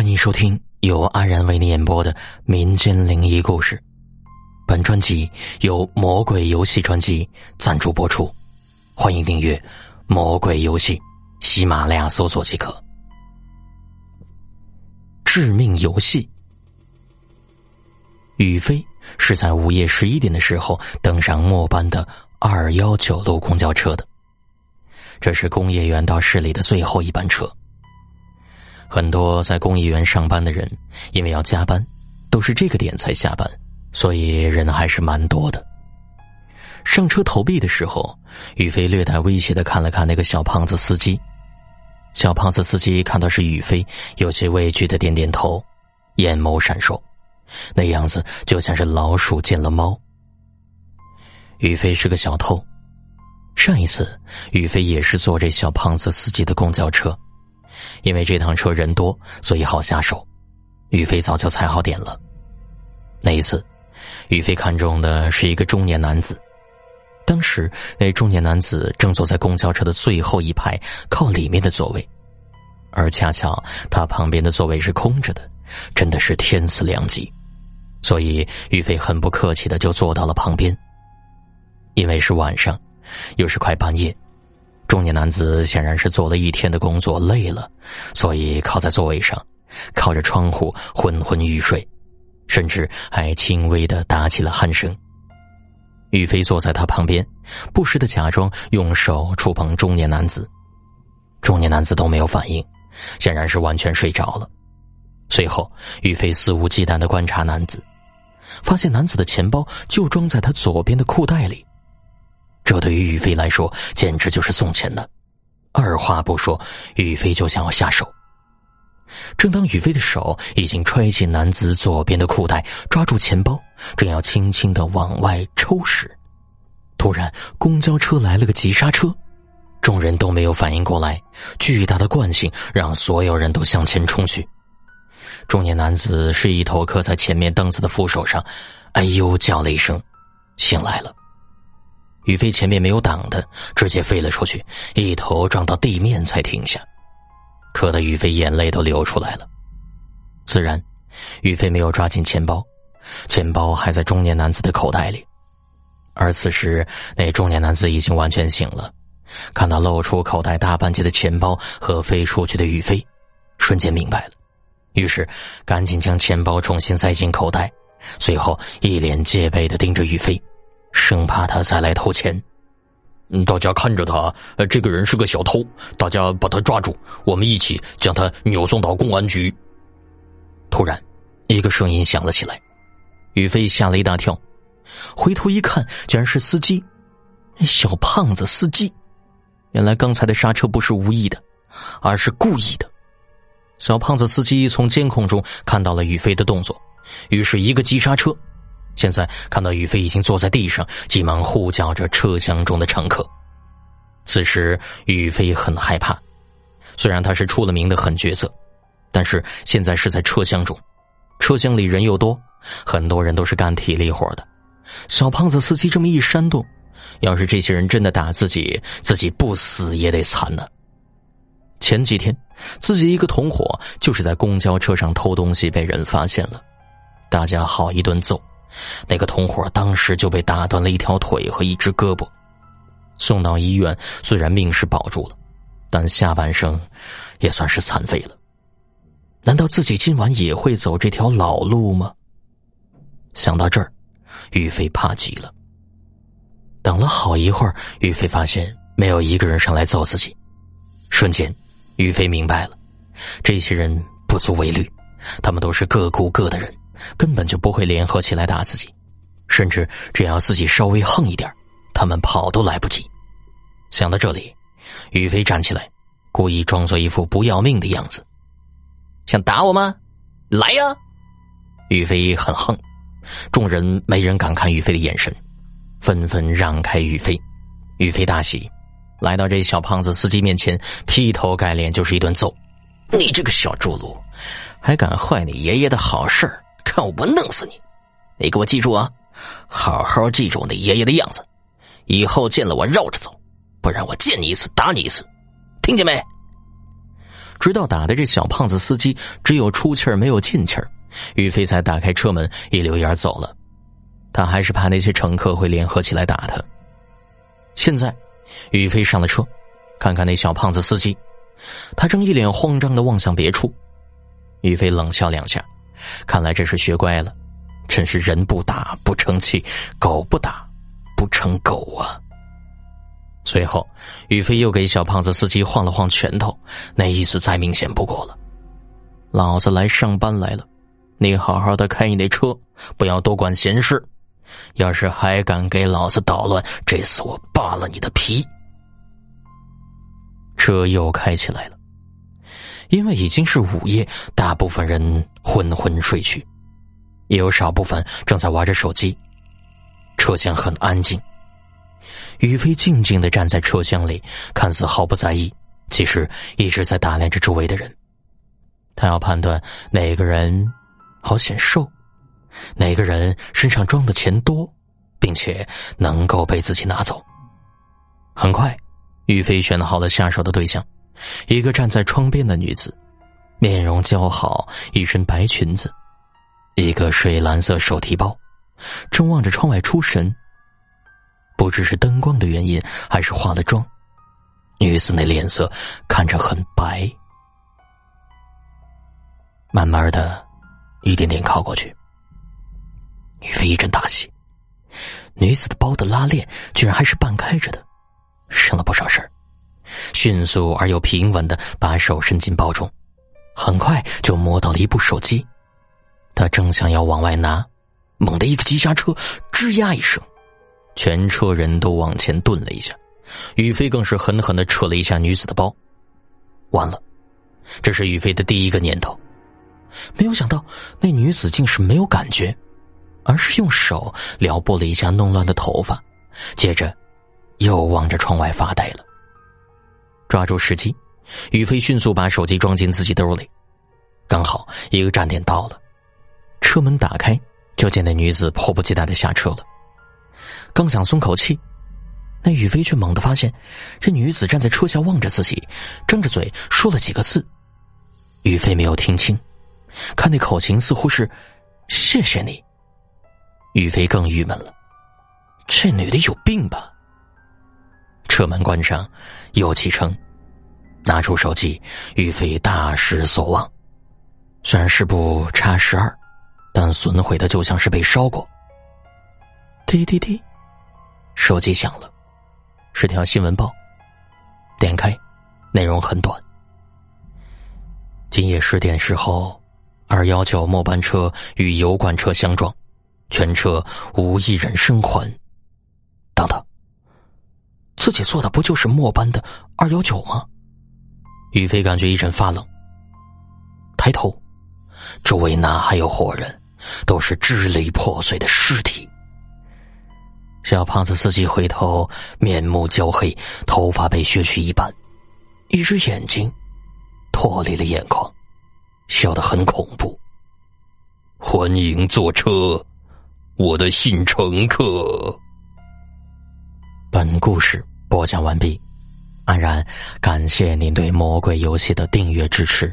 欢迎收听由安然为你演播的民间灵异故事。本专辑由魔鬼游戏专辑赞助播出，欢迎订阅《魔鬼游戏》，喜马拉雅搜索即可。致命游戏，宇飞是在午夜十一点的时候登上末班的二幺九路公交车的，这是工业园到市里的最后一班车。很多在工业园上班的人，因为要加班，都是这个点才下班，所以人还是蛮多的。上车投币的时候，宇飞略带威胁的看了看那个小胖子司机。小胖子司机看到是宇飞，有些畏惧的点点头，眼眸闪烁，那样子就像是老鼠见了猫。宇飞是个小偷，上一次宇飞也是坐这小胖子司机的公交车。因为这趟车人多，所以好下手。宇飞早就踩好点了。那一次，宇飞看中的是一个中年男子。当时，那中年男子正坐在公交车的最后一排靠里面的座位，而恰巧他旁边的座位是空着的，真的是天赐良机。所以，宇飞很不客气的就坐到了旁边。因为是晚上，又是快半夜。中年男子显然是做了一天的工作累了，所以靠在座位上，靠着窗户昏昏欲睡，甚至还轻微的打起了鼾声。玉飞坐在他旁边，不时的假装用手触碰中年男子，中年男子都没有反应，显然是完全睡着了。随后，玉飞肆无忌惮的观察男子，发现男子的钱包就装在他左边的裤袋里。这对于宇飞来说简直就是送钱的，二话不说，宇飞就想要下手。正当宇飞的手已经揣进男子左边的裤袋，抓住钱包，正要轻轻的往外抽时，突然公交车来了个急刹车，众人都没有反应过来，巨大的惯性让所有人都向前冲去。中年男子是一头磕在前面凳子的扶手上，哎呦叫了一声，醒来了。宇飞前面没有挡的，直接飞了出去，一头撞到地面才停下，磕得宇飞眼泪都流出来了。自然，宇飞没有抓紧钱包，钱包还在中年男子的口袋里。而此时，那中年男子已经完全醒了，看到露出口袋大半截的钱包和飞出去的宇飞，瞬间明白了，于是赶紧将钱包重新塞进口袋，随后一脸戒备的盯着宇飞。生怕他再来偷钱，大家看着他，这个人是个小偷，大家把他抓住，我们一起将他扭送到公安局。突然，一个声音响了起来，宇飞吓了一大跳，回头一看，竟然是司机，小胖子司机。原来刚才的刹车不是无意的，而是故意的。小胖子司机从监控中看到了宇飞的动作，于是一个急刹车。现在看到宇飞已经坐在地上，急忙呼叫着车厢中的乘客。此时宇飞很害怕，虽然他是出了名的狠角色，但是现在是在车厢中，车厢里人又多，很多人都是干体力活的。小胖子司机这么一煽动，要是这些人真的打自己，自己不死也得惨呢。前几天，自己一个同伙就是在公交车上偷东西被人发现了，大家好一顿揍。那个同伙当时就被打断了一条腿和一只胳膊，送到医院，虽然命是保住了，但下半生也算是残废了。难道自己今晚也会走这条老路吗？想到这儿，于飞怕极了。等了好一会儿，于飞发现没有一个人上来揍自己，瞬间，于飞明白了，这些人不足为虑，他们都是各顾各的人。根本就不会联合起来打自己，甚至只要自己稍微横一点，他们跑都来不及。想到这里，宇飞站起来，故意装作一副不要命的样子，想打我吗？来呀！宇飞很横，众人没人敢看宇飞的眼神，纷纷让开宇飞。宇飞大喜，来到这小胖子司机面前，劈头盖脸就是一顿揍：“你这个小猪猡，还敢坏你爷爷的好事儿！”看我不弄死你！你给我记住啊，好好记住你爷爷的样子，以后见了我绕着走，不然我见你一次打你一次，听见没？直到打的这小胖子司机只有出气儿没有进气儿，于飞才打开车门一溜烟走了。他还是怕那些乘客会联合起来打他。现在，于飞上了车，看看那小胖子司机，他正一脸慌张的望向别处。于飞冷笑两下，看来这是学乖了，真是人不打不成器，狗不打不成狗啊。随后，宇飞又给小胖子司机晃了晃拳头，那意思再明显不过了：“老子来上班来了，你好好的开你那车，不要多管闲事。要是还敢给老子捣乱，这次我扒了你的皮。”车又开起来了，因为已经是午夜，大部分人昏昏睡去，也有少部分正在玩着手机，车厢很安静。宇飞静静的站在车厢里，看似毫不在意，其实一直在打量着周围的人。他要判断哪个人好显瘦，哪个人身上装的钱多，并且能够被自己拿走。很快，宇飞选好了下手的对象，一个站在窗边的女子，面容姣好，一身白裙子，一个水蓝色手提包，正望着窗外出神。不知是灯光的原因，还是化了妆，女子那脸色看着很白。慢慢的，一点点靠过去，女飞一阵大喜，女子的包的拉链居然还是半开着的，省了不少事儿。迅速而又平稳的把手伸进包中，很快就摸到了一部手机。他正想要往外拿，猛地一个急刹车，吱呀一声。全车人都往前顿了一下，宇飞更是狠狠的扯了一下女子的包。完了，这是宇飞的第一个念头。没有想到那女子竟是没有感觉，而是用手撩拨了一下弄乱的头发，接着又望着窗外发呆了。抓住时机，宇飞迅速把手机装进自己兜里。刚好一个站点到了，车门打开，就见那女子迫不及待的下车了。刚想松口气，那宇飞却猛地发现，这女子站在车下望着自己，张着嘴说了几个字。宇飞没有听清，看那口型似乎是“谢谢你”。宇飞更郁闷了，这女的有病吧？车门关上，又启程，拿出手机，玉飞大失所望。虽然是部叉十二，但损毁的就像是被烧过。滴滴滴。手机响了，是条新闻报。点开，内容很短。今夜十点时候，二幺九末班车与油罐车相撞，全车无一人生还。等等，自己坐的不就是末班的二幺九吗？宇飞感觉一阵发冷。抬头，周围哪还有活人？都是支离破碎的尸体。小胖子司机回头，面目焦黑，头发被削去一半，一只眼睛脱离了眼眶，笑得很恐怖。欢迎坐车，我的新乘客。本故事播讲完毕，安然感谢您对《魔鬼游戏》的订阅支持。